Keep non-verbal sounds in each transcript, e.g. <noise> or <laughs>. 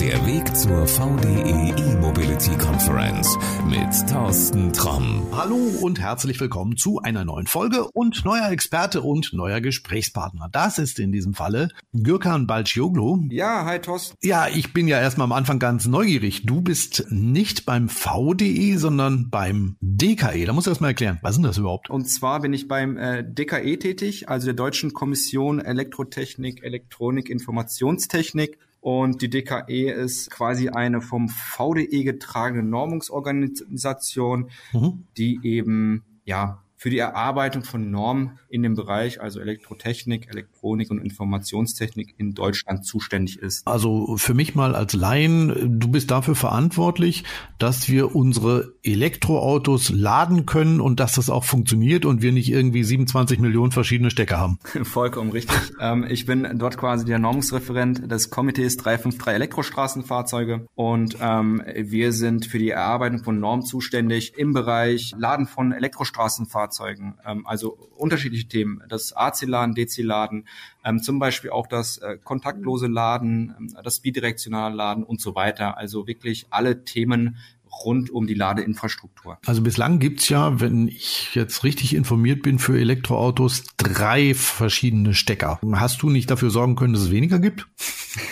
Der Weg zur VDE E-Mobility Conference mit Thorsten Tromm. Hallo und herzlich willkommen zu einer neuen Folge und neuer Experte und neuer Gesprächspartner. Das ist in diesem Falle Gürkan Balcioglu. Ja, hi Thorsten. Ja, ich bin ja erstmal am Anfang ganz neugierig. Du bist nicht beim VDE, sondern beim DKE. Da musst du erst mal erklären, was ist denn das überhaupt? Und zwar bin ich beim äh, DKE tätig, also der Deutschen Kommission Elektrotechnik, Elektronik, Informationstechnik. Und die DKE ist quasi eine vom VDE getragene Normungsorganisation, mhm. die eben ja für die Erarbeitung von Normen in dem Bereich, also Elektrotechnik, Elektronik und Informationstechnik in Deutschland zuständig ist. Also für mich mal als Laien, du bist dafür verantwortlich, dass wir unsere Elektroautos laden können und dass das auch funktioniert und wir nicht irgendwie 27 Millionen verschiedene Stecker haben. <laughs> Vollkommen richtig. ähm, ich bin dort quasi der Normungsreferent des Komitees 353 Elektrostraßenfahrzeuge und ähm, wir sind für die Erarbeitung von Normen zuständig im Bereich Laden von Elektrostraßenfahrzeugen Fahrzeugen, ähm, also unterschiedliche Themen, das AC-Laden, DC-Laden, ähm, zum Beispiel auch das äh, kontaktlose Laden, ähm, das bidirektionale Laden und so weiter. Also wirklich alle Themen rund um die Ladeinfrastruktur. Also bislang gibt's ja, wenn ich jetzt richtig informiert bin, für Elektroautos drei verschiedene Stecker. Hast du nicht dafür sorgen können, dass es weniger gibt?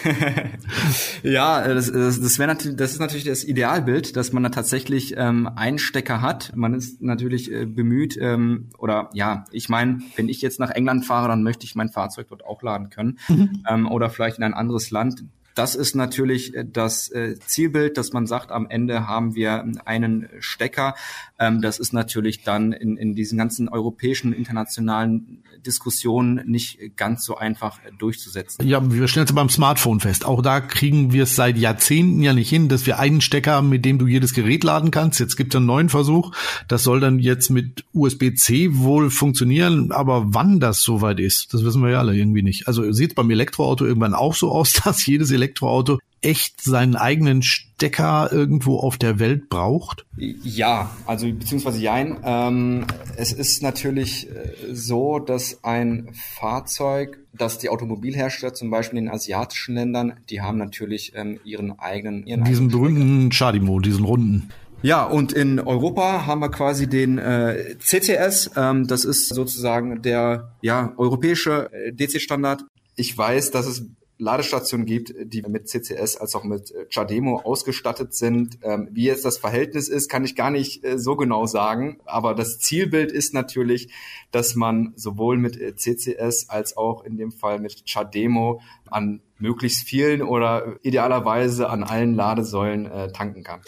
<laughs> ja, das, das, das wäre natürlich, das ist natürlich das Idealbild, dass man da tatsächlich ähm, einen Stecker hat. Man ist natürlich äh, bemüht, ähm, oder ja, ich meine, wenn ich jetzt nach England fahre, dann möchte ich mein Fahrzeug dort auch laden können. Mhm. Ähm, oder vielleicht in ein anderes Land das ist natürlich äh, das äh, Zielbild, dass man sagt, am Ende haben wir einen Stecker. Ähm, das ist natürlich dann in, in diesen ganzen europäischen, internationalen Diskussionen nicht ganz so einfach durchzusetzen. Ja, wir stellen es beim Smartphone fest. Auch da kriegen wir es seit Jahrzehnten ja nicht hin, dass wir einen Stecker haben, mit dem du jedes Gerät laden kannst. Jetzt gibt es einen neuen Versuch. Das soll dann jetzt mit USB-C wohl funktionieren. Aber wann das soweit ist, das wissen wir ja alle irgendwie nicht. Also sieht beim Elektroauto irgendwann auch so aus, <laughs> dass jedes Elektroauto Elektroauto echt seinen eigenen Stecker irgendwo auf der Welt braucht? Ja, also beziehungsweise jein. Ähm, es ist natürlich äh, so, dass ein Fahrzeug, dass die Automobilhersteller zum Beispiel in den asiatischen Ländern, die haben natürlich ähm, ihren eigenen... Ihren diesen eigenen berühmten Chadimo, diesen runden. Ja, und in Europa haben wir quasi den äh, CCS. Ähm, das ist sozusagen der ja, europäische äh, DC-Standard. Ich weiß, dass es Ladestationen gibt, die mit CCS als auch mit äh, Chademo ausgestattet sind. Ähm, wie jetzt das Verhältnis ist, kann ich gar nicht äh, so genau sagen. Aber das Zielbild ist natürlich, dass man sowohl mit äh, CCS als auch in dem Fall mit Chademo an möglichst vielen oder idealerweise an allen Ladesäulen äh, tanken kann.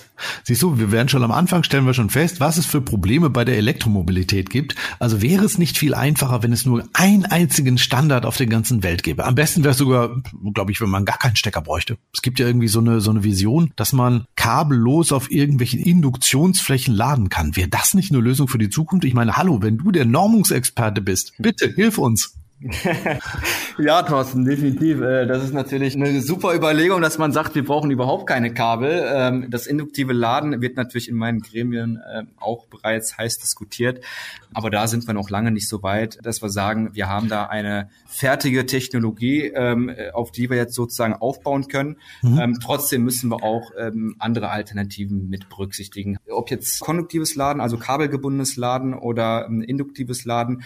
Siehst du, wir werden schon am Anfang stellen wir schon fest, was es für Probleme bei der Elektromobilität gibt. Also wäre es nicht viel einfacher, wenn es nur einen einzigen Standard auf der ganzen Welt gäbe. Am besten wäre es sogar, glaube ich, wenn man gar keinen Stecker bräuchte. Es gibt ja irgendwie so eine so eine Vision, dass man kabellos auf irgendwelchen Induktionsflächen laden kann. Wäre das nicht eine Lösung für die Zukunft? Ich meine, hallo, wenn du der Normungsexperte bist, bitte hilf uns. <laughs> ja, Thorsten, definitiv. Äh, das ist natürlich eine super Überlegung, dass man sagt, wir brauchen überhaupt keine Kabel. Ähm, das induktive Laden wird natürlich in meinen Gremien äh, auch bereits heiß diskutiert. Aber da sind wir noch lange nicht so weit, dass wir sagen, wir haben da eine fertige Technologie, ähm, auf die wir jetzt sozusagen aufbauen können. Mhm. Ähm, trotzdem müssen wir auch andere Alternativen mit berücksichtigen. Ob jetzt konduktives Laden, also kabelgebundenes Laden oder induktives Laden,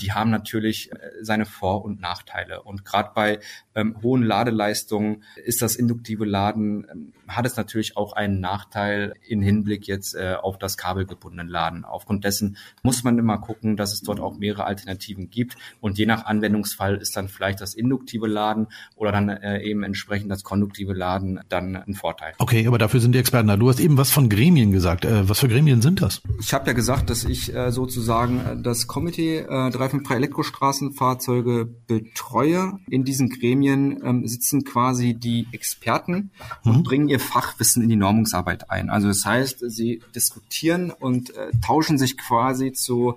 die haben natürlich äh, seine Vor- und Nachteile. Und gerade bei ähm, hohen Ladeleistungen ist das induktive Laden, ähm, hat es natürlich auch einen Nachteil in Hinblick jetzt äh, auf das kabelgebundene Laden. Aufgrund dessen muss man immer gucken, dass es dort auch mehrere Alternativen gibt. Und je nach Anwendungsfall ist dann vielleicht das induktive Laden oder dann äh, eben entsprechend das konduktive Laden dann ein Vorteil. Okay, aber dafür sind die Experten da. Du hast eben was von Gremien gesagt. Äh, was für Gremien sind das? Ich habe ja gesagt, dass ich äh, sozusagen äh, das Komitee äh, 353 Elektrostraßenfahrzeuge betreue. In diesen Gremien ähm, sitzen quasi die Experten mhm. und bringen ihr Fachwissen in die Normungsarbeit ein. Also das heißt, sie diskutieren und äh, tauschen sich quasi zu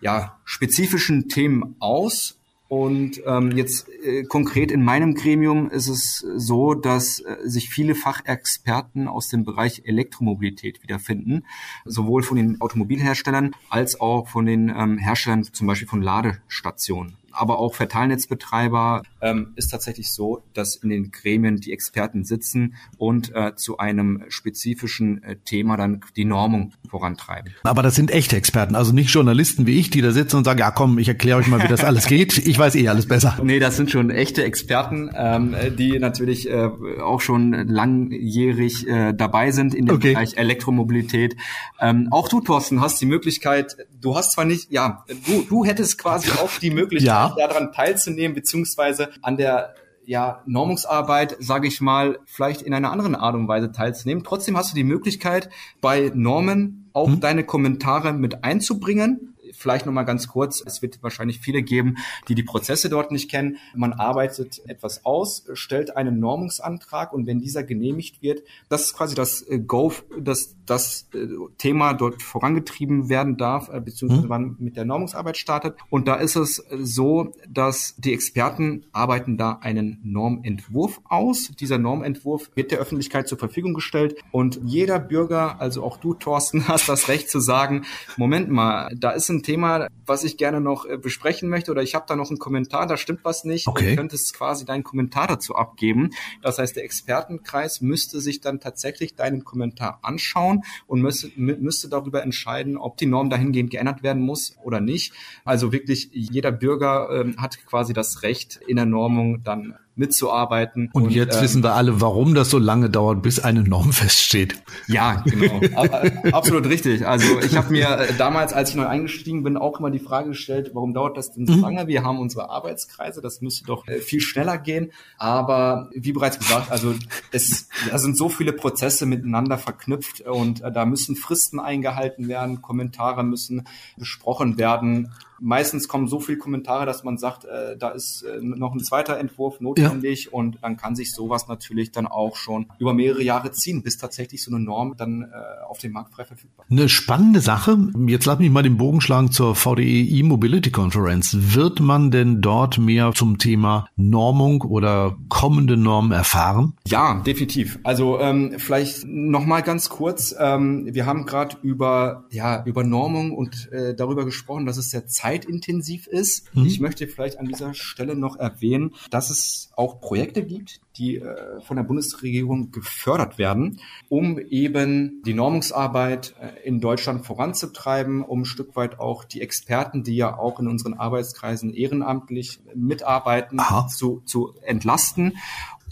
ja, spezifischen Themen aus und ähm, jetzt äh, konkret in meinem Gremium ist es so, dass äh, sich viele Fachexperten aus dem Bereich Elektromobilität wiederfinden, sowohl von den Automobilherstellern als auch von den ähm, Herstellern zum Beispiel von Ladestationen. Aber auch Verteilnetzbetreiber, ähm, ist tatsächlich so, dass in den Gremien die Experten sitzen und äh, zu einem spezifischen äh, Thema dann die Normung vorantreiben. Aber das sind echte Experten, also nicht Journalisten wie ich, die da sitzen und sagen, ja komm, ich erkläre euch mal, wie das <laughs> alles geht. Ich weiß eh alles besser. Nee, das sind schon echte Experten, ähm, die natürlich äh, auch schon langjährig äh, dabei sind in dem okay. Bereich Elektromobilität. Ähm, auch du, Thorsten, hast die Möglichkeit, du hast zwar nicht, ja, du, du hättest quasi auch die Möglichkeit, ja. Daran teilzunehmen, beziehungsweise an der ja, Normungsarbeit, sage ich mal, vielleicht in einer anderen Art und Weise teilzunehmen. Trotzdem hast du die Möglichkeit, bei Normen auch hm. deine Kommentare mit einzubringen vielleicht noch mal ganz kurz. Es wird wahrscheinlich viele geben, die die Prozesse dort nicht kennen. Man arbeitet etwas aus, stellt einen Normungsantrag und wenn dieser genehmigt wird, das ist quasi das äh, Go, dass das äh, Thema dort vorangetrieben werden darf, äh, beziehungsweise mhm. wann mit der Normungsarbeit startet. Und da ist es so, dass die Experten arbeiten da einen Normentwurf aus. Dieser Normentwurf wird der Öffentlichkeit zur Verfügung gestellt und jeder Bürger, also auch du, Thorsten, <laughs> hast das Recht zu sagen, Moment mal, da ist ein Thema, was ich gerne noch äh, besprechen möchte oder ich habe da noch einen Kommentar, da stimmt was nicht. Okay. Du könntest quasi deinen Kommentar dazu abgeben. Das heißt, der Expertenkreis müsste sich dann tatsächlich deinen Kommentar anschauen und müsste, müsste darüber entscheiden, ob die Norm dahingehend geändert werden muss oder nicht. Also wirklich jeder Bürger ähm, hat quasi das Recht in der Normung dann mitzuarbeiten. Und, und jetzt ähm, wissen wir alle, warum das so lange dauert, bis eine Norm <laughs> feststeht. Ja, genau. Absolut richtig. Also ich habe mir äh, damals, als ich neu eingestiegen bin, auch immer die Frage gestellt, warum dauert das denn so mhm. lange? Wir haben unsere Arbeitskreise, das müsste doch äh, viel schneller gehen. Aber wie bereits gesagt, also es da sind so viele Prozesse miteinander verknüpft und äh, da müssen Fristen eingehalten werden, Kommentare müssen besprochen werden meistens kommen so viele Kommentare, dass man sagt, äh, da ist äh, noch ein zweiter Entwurf notwendig ja. und dann kann sich sowas natürlich dann auch schon über mehrere Jahre ziehen, bis tatsächlich so eine Norm dann äh, auf dem Markt frei verfügbar ist. Eine spannende Sache. Jetzt lass mich mal den Bogen schlagen zur VDE E-Mobility Conference. Wird man denn dort mehr zum Thema Normung oder kommende Normen erfahren? Ja, definitiv. Also ähm, vielleicht noch mal ganz kurz. Ähm, wir haben gerade über ja über Normung und äh, darüber gesprochen, dass es sehr Zeit zeitintensiv ist. Mhm. Ich möchte vielleicht an dieser Stelle noch erwähnen, dass es auch Projekte gibt, die äh, von der Bundesregierung gefördert werden, um eben die Normungsarbeit äh, in Deutschland voranzutreiben, um ein Stück weit auch die Experten, die ja auch in unseren Arbeitskreisen ehrenamtlich mitarbeiten, zu, zu entlasten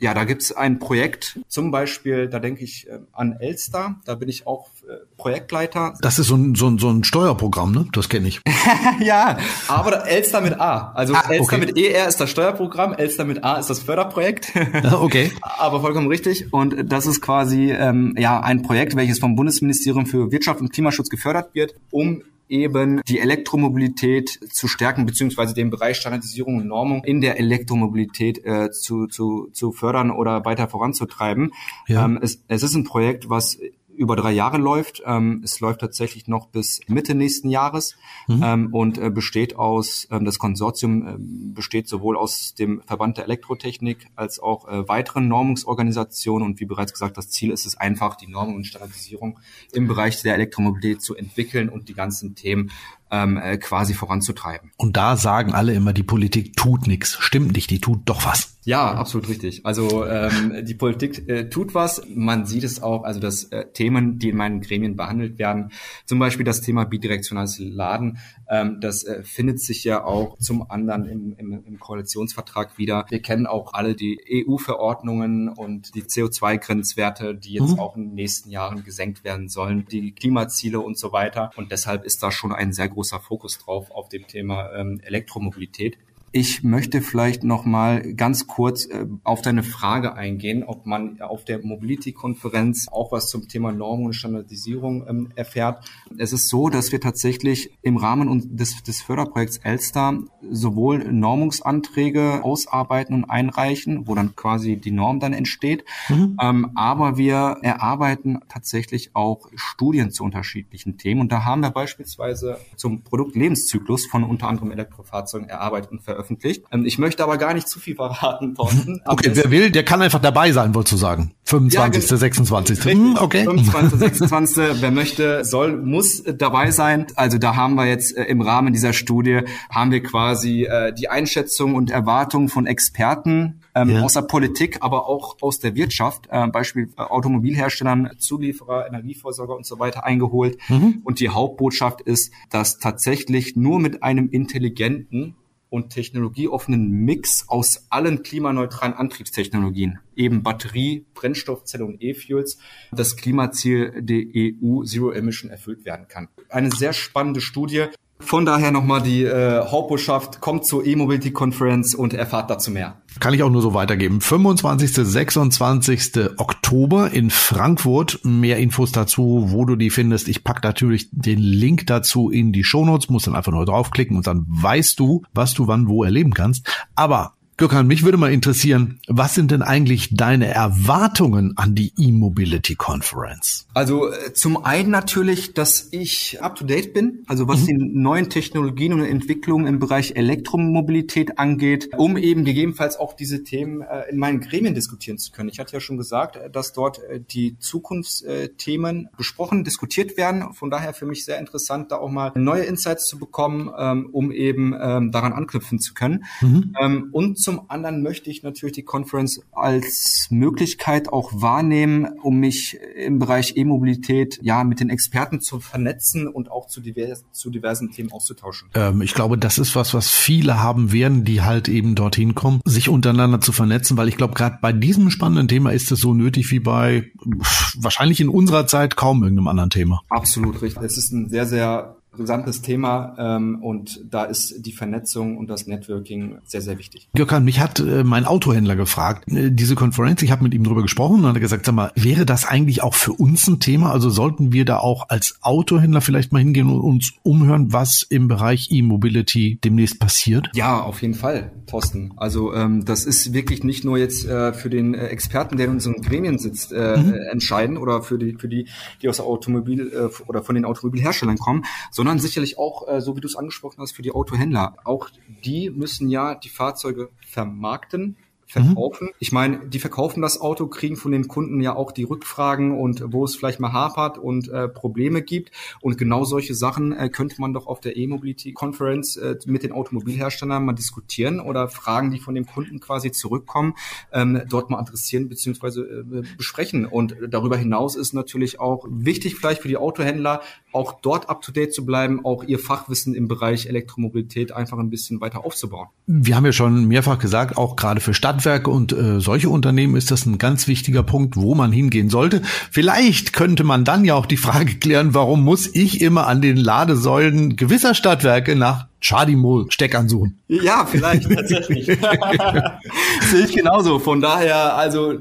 ja, da gibt's ein Projekt, zum Beispiel, da denke ich äh, an Elster, da bin ich auch äh, Projektleiter. Das ist so ein, so ein, so ein Steuerprogramm, ne? Das kenne ich. <laughs> ja, aber Elster mit A. Also ah, Elster okay. mit ER ist das Steuerprogramm, Elster mit A ist das Förderprojekt. <laughs> okay. aber vollkommen richtig. Und das ist quasi ähm, ja ein Projekt, welches vom Bundesministerium für Wirtschaft und Klimaschutz gefördert wird, um eben die Elektromobilität zu stärken, beziehungsweise den Bereich Standardisierung und Normung in der Elektromobilität äh, zu, zu, zu fördern oder weiter voranzutreiben. Ja. Ähm, es, es ist ein Projekt, was über drei Jahre läuft. Ähm, es läuft tatsächlich noch bis Mitte nächsten Jahres mhm. ähm, und äh, besteht aus, ähm, das Konsortium äh, besteht sowohl aus dem Verband der Elektrotechnik als auch äh, weiteren Normungsorganisationen und wie bereits gesagt, das Ziel ist es einfach, die Normung und Standardisierung im Bereich der Elektromobilität zu entwickeln und die ganzen Themen ähm, äh, quasi voranzutreiben. Und da sagen alle immer, die Politik tut nichts. Stimmt nicht, die tut doch was. Ja, absolut richtig. Also ähm, die Politik äh, tut was. Man sieht es auch, also dass äh, Themen, die in meinen Gremien behandelt werden, zum Beispiel das Thema bidirektionales Laden, das äh, findet sich ja auch zum anderen im, im, im Koalitionsvertrag wieder. Wir kennen auch alle die EU-Verordnungen und die CO2-Grenzwerte, die jetzt mhm. auch in den nächsten Jahren gesenkt werden sollen, die Klimaziele und so weiter. Und deshalb ist da schon ein sehr großer Fokus drauf auf dem Thema ähm, Elektromobilität. Ich möchte vielleicht noch mal ganz kurz äh, auf deine Frage eingehen, ob man auf der Mobility-Konferenz auch was zum Thema Normung und Standardisierung ähm, erfährt. Es ist so, dass wir tatsächlich im Rahmen des, des Förderprojekts Elster sowohl Normungsanträge ausarbeiten und einreichen, wo dann quasi die Norm dann entsteht, mhm. ähm, aber wir erarbeiten tatsächlich auch Studien zu unterschiedlichen Themen. Und da haben wir beispielsweise zum Produktlebenszyklus von unter anderem Elektrofahrzeugen erarbeitet und veröffentlicht. Ähm, ich möchte aber gar nicht zu viel verraten, Thorsten. <laughs> okay, wer will, der kann einfach dabei sein, wolltest du sagen. 25., ja, 26. Hm, okay. 25., 26. Wer möchte, soll, muss dabei sein. Also da haben wir jetzt äh, im Rahmen dieser Studie haben wir quasi äh, die Einschätzung und Erwartungen von Experten ähm, ja. aus der Politik, aber auch aus der Wirtschaft, äh, Beispiel äh, Automobilherstellern, Zulieferer, Energieversorger und so weiter eingeholt. Mhm. Und die Hauptbotschaft ist, dass tatsächlich nur mit einem intelligenten und technologieoffenen Mix aus allen klimaneutralen Antriebstechnologien, eben Batterie, Brennstoffzelle und E-Fuels, das Klimaziel der EU Zero Emission erfüllt werden kann. Eine sehr spannende Studie. Von daher nochmal die äh, Hauptbotschaft, kommt zur E-Mobility Conference und erfahrt dazu mehr. Kann ich auch nur so weitergeben. 25. 26. Oktober in Frankfurt. Mehr Infos dazu, wo du die findest. Ich pack natürlich den Link dazu in die Shownotes, musst dann einfach nur draufklicken und dann weißt du, was du wann wo erleben kannst. Aber Gökhan, mich würde mal interessieren, was sind denn eigentlich deine Erwartungen an die E-Mobility Conference? Also äh, zum einen natürlich, dass ich up-to-date bin, also was mhm. die neuen Technologien und Entwicklungen im Bereich Elektromobilität angeht, um eben gegebenenfalls auch diese Themen äh, in meinen Gremien diskutieren zu können. Ich hatte ja schon gesagt, äh, dass dort die Zukunftsthemen besprochen, diskutiert werden. Von daher für mich sehr interessant, da auch mal neue Insights zu bekommen, ähm, um eben ähm, daran anknüpfen zu können. Mhm. Ähm, und zum anderen möchte ich natürlich die Conference als Möglichkeit auch wahrnehmen, um mich im Bereich E-Mobilität ja mit den Experten zu vernetzen und auch zu, divers, zu diversen Themen auszutauschen. Ähm, ich glaube, das ist was, was viele haben werden, die halt eben dorthin kommen, sich untereinander zu vernetzen, weil ich glaube, gerade bei diesem spannenden Thema ist es so nötig wie bei wahrscheinlich in unserer Zeit kaum irgendeinem anderen Thema. Absolut richtig. Es ist ein sehr, sehr brisantes Thema ähm, und da ist die Vernetzung und das Networking sehr, sehr wichtig. Gökhan, mich hat äh, mein Autohändler gefragt, äh, diese Konferenz, ich habe mit ihm drüber gesprochen und hat gesagt, sag mal, wäre das eigentlich auch für uns ein Thema? Also sollten wir da auch als Autohändler vielleicht mal hingehen und uns umhören, was im Bereich E-Mobility demnächst passiert? Ja, auf jeden Fall, Thorsten. Also ähm, das ist wirklich nicht nur jetzt äh, für den äh, Experten, der in unseren Gremien sitzt, äh, mhm. entscheidend oder für die, für die, die aus Automobil äh, oder von den Automobilherstellern kommen, sondern sicherlich auch, äh, so wie du es angesprochen hast, für die Autohändler. Auch die müssen ja die Fahrzeuge vermarkten, verkaufen. Mhm. Ich meine, die verkaufen das Auto, kriegen von den Kunden ja auch die Rückfragen und wo es vielleicht mal hapert und äh, Probleme gibt. Und genau solche Sachen äh, könnte man doch auf der E-Mobility Conference äh, mit den Automobilherstellern mal diskutieren oder Fragen, die von dem Kunden quasi zurückkommen, ähm, dort mal adressieren bzw. Äh, besprechen. Und darüber hinaus ist natürlich auch wichtig vielleicht für die Autohändler, auch dort up-to-date zu bleiben, auch ihr Fachwissen im Bereich Elektromobilität einfach ein bisschen weiter aufzubauen. Wir haben ja schon mehrfach gesagt, auch gerade für Stadtwerke und äh, solche Unternehmen ist das ein ganz wichtiger Punkt, wo man hingehen sollte. Vielleicht könnte man dann ja auch die Frage klären, warum muss ich immer an den Ladesäulen gewisser Stadtwerke nach Chadimol Steckern suchen. Ja, vielleicht tatsächlich. <laughs> <laughs> Sehe ich genauso. Von daher, also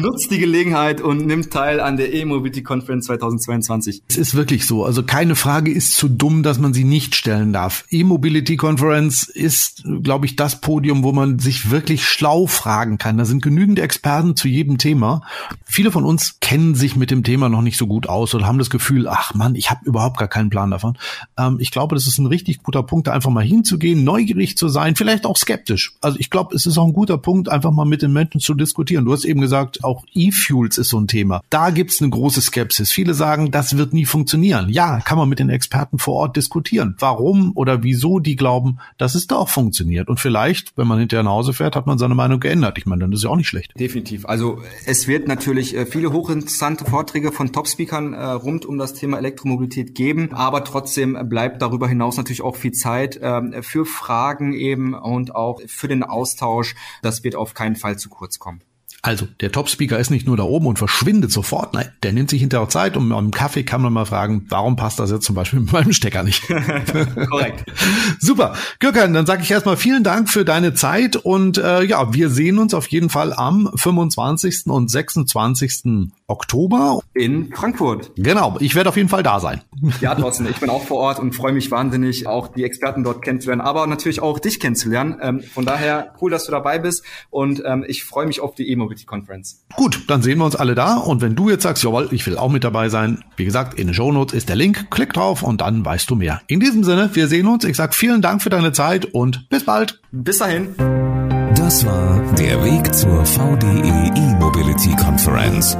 nutzt die Gelegenheit und nimmt teil an der E-Mobility Conference 2022. Es ist wirklich so. Also keine Frage ist zu dumm, dass man sie nicht stellen darf. E-Mobility Conference ist, glaube ich, das Podium, wo man sich wirklich schlau fragen kann. Da sind genügend Experten zu jedem Thema. Viele von uns kennen sich mit dem Thema noch nicht so gut aus oder haben das Gefühl, ach man, ich habe überhaupt gar keinen Plan davon. Ähm, ich glaube, das ist ein richtig guter Punkt, einfach mal hinzugehen, neugierig zu sein, vielleicht auch skeptisch. Also ich glaube, es ist auch ein guter Punkt, einfach mal mit den Menschen zu diskutieren. Du hast eben gesagt, auch E-Fuels ist so ein Thema. Da gibt's eine große Skepsis. Viele sagen, das wird nie funktionieren. Ja, kann man mit den Experten vor Ort diskutieren. Warum oder wieso die glauben, dass es doch funktioniert. Und vielleicht, wenn man hinterher nach Hause fährt, hat man seine Meinung geändert. Ich meine, dann ist ja auch nicht schlecht. Definitiv. Also es wird natürlich äh, viele hochinteressante Vorträge von Top-Speakern äh, rund um das Thema Elektromobilität geben, aber trotzdem bleibt darüber hinaus natürlich auch viel Zeit ähm, für Fragen eben und auch für den Austausch. Das wird auf keinen Fall zu kurz kommen. Also, der Top-Speaker ist nicht nur da oben und verschwindet sofort. Nein, der nimmt sich hinterher Zeit und am Kaffee kann man mal fragen, warum passt das jetzt zum Beispiel mit meinem Stecker nicht? <laughs> Korrekt. <laughs> Super. Gürkan, dann sage ich erstmal vielen Dank für deine Zeit und äh, ja, wir sehen uns auf jeden Fall am 25. und 26. Oktober. In Frankfurt. Genau, ich werde auf jeden Fall da sein. Ja, <laughs> Thorsten, ich bin auch vor Ort und freue mich wahnsinnig, auch die Experten dort kennenzulernen, aber natürlich auch dich kennenzulernen. Ähm, von daher cool, dass du dabei bist und ähm, ich freue mich auf die E-Mobility Conference. Gut, dann sehen wir uns alle da und wenn du jetzt sagst, jawohl, ich will auch mit dabei sein, wie gesagt, in den Show Notes ist der Link, klick drauf und dann weißt du mehr. In diesem Sinne, wir sehen uns. Ich sage vielen Dank für deine Zeit und bis bald. Bis dahin. Das war der Weg zur VDE E-Mobility Conference.